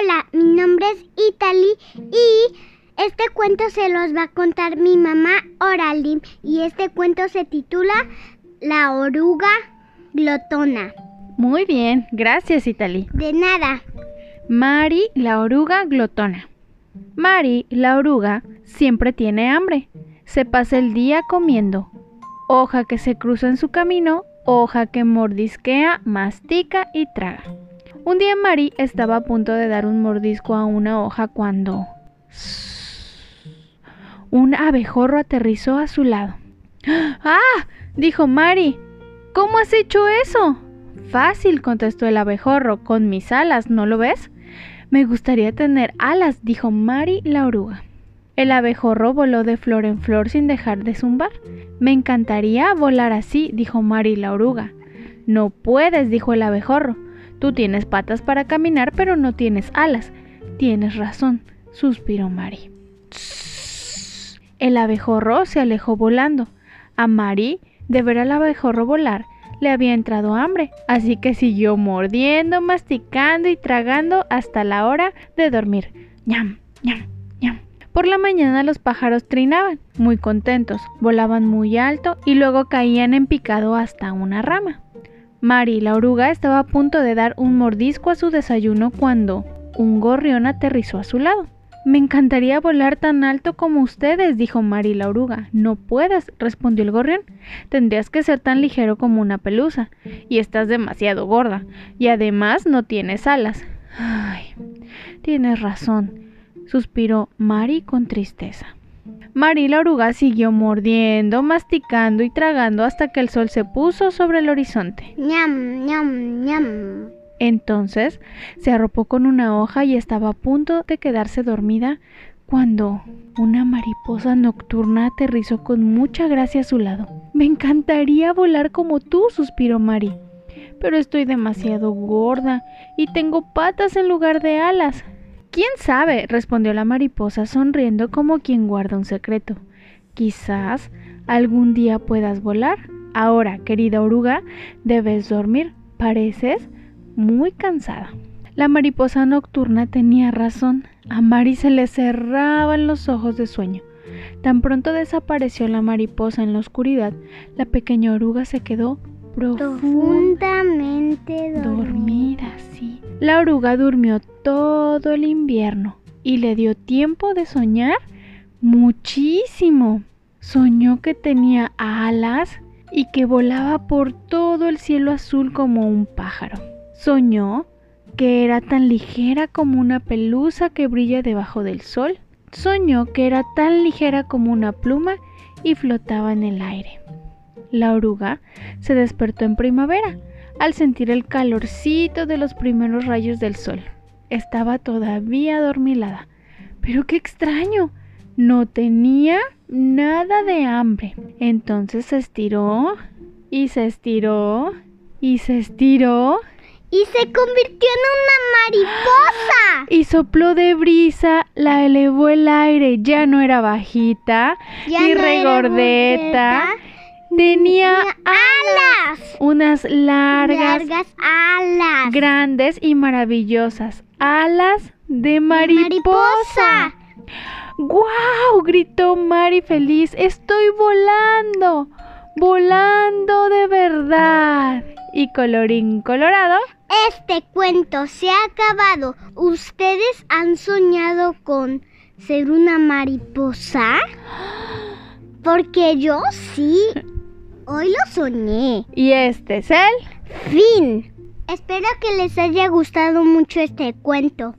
Hola, mi nombre es Italy y este cuento se los va a contar mi mamá Oralim y este cuento se titula La oruga glotona. Muy bien, gracias Italy. De nada. Mari, la oruga glotona. Mari, la oruga, siempre tiene hambre. Se pasa el día comiendo. Hoja que se cruza en su camino, hoja que mordisquea, mastica y traga. Un día Mari estaba a punto de dar un mordisco a una hoja cuando un abejorro aterrizó a su lado. ¡Ah! dijo Mari. ¿Cómo has hecho eso? Fácil, contestó el abejorro, con mis alas, ¿no lo ves? Me gustaría tener alas, dijo Mari la oruga. El abejorro voló de flor en flor sin dejar de zumbar. Me encantaría volar así, dijo Mari la oruga. No puedes, dijo el abejorro. Tú tienes patas para caminar, pero no tienes alas. Tienes razón, suspiró Mari. El abejorro se alejó volando. A Mari, de ver al abejorro volar, le había entrado hambre, así que siguió mordiendo, masticando y tragando hasta la hora de dormir. ñam, ñam, ñam. Por la mañana los pájaros trinaban, muy contentos, volaban muy alto y luego caían en picado hasta una rama. Mari, la oruga, estaba a punto de dar un mordisco a su desayuno cuando un gorrión aterrizó a su lado. Me encantaría volar tan alto como ustedes, dijo Mari la oruga. No puedes, respondió el gorrión. Tendrías que ser tan ligero como una pelusa, y estás demasiado gorda, y además no tienes alas. Ay, tienes razón, suspiró Mari con tristeza. Mari la oruga siguió mordiendo, masticando y tragando hasta que el sol se puso sobre el horizonte. ñam, ñam, ñam. Entonces se arropó con una hoja y estaba a punto de quedarse dormida cuando una mariposa nocturna aterrizó con mucha gracia a su lado. Me encantaría volar como tú, suspiró Mari. Pero estoy demasiado gorda y tengo patas en lugar de alas. ¿Quién sabe? respondió la mariposa sonriendo como quien guarda un secreto. Quizás algún día puedas volar. Ahora, querida oruga, debes dormir. Pareces muy cansada. La mariposa nocturna tenía razón. A Mari se le cerraban los ojos de sueño. Tan pronto desapareció la mariposa en la oscuridad, la pequeña oruga se quedó Profundamente dormida. dormida, sí. La oruga durmió todo el invierno y le dio tiempo de soñar muchísimo. Soñó que tenía alas y que volaba por todo el cielo azul como un pájaro. Soñó que era tan ligera como una pelusa que brilla debajo del sol. Soñó que era tan ligera como una pluma y flotaba en el aire. La oruga se despertó en primavera al sentir el calorcito de los primeros rayos del sol. Estaba todavía adormilada. Pero qué extraño. No tenía nada de hambre. Entonces se estiró y se estiró y se estiró Y se convirtió en una mariposa. y sopló de brisa, la elevó el aire. Ya no era bajita Ya ni no regordeta. gordeta, Tenía alas. unas largas, Largas alas. grandes y maravillosas alas de De mariposa. ¡Guau! gritó Mari feliz. Estoy volando. Volando de verdad. Y colorín colorado. Este cuento se ha acabado. ¿Ustedes han soñado con ser una mariposa? Porque yo sí. Hoy lo soñé. Y este es el Fin. Espero que les haya gustado mucho este cuento.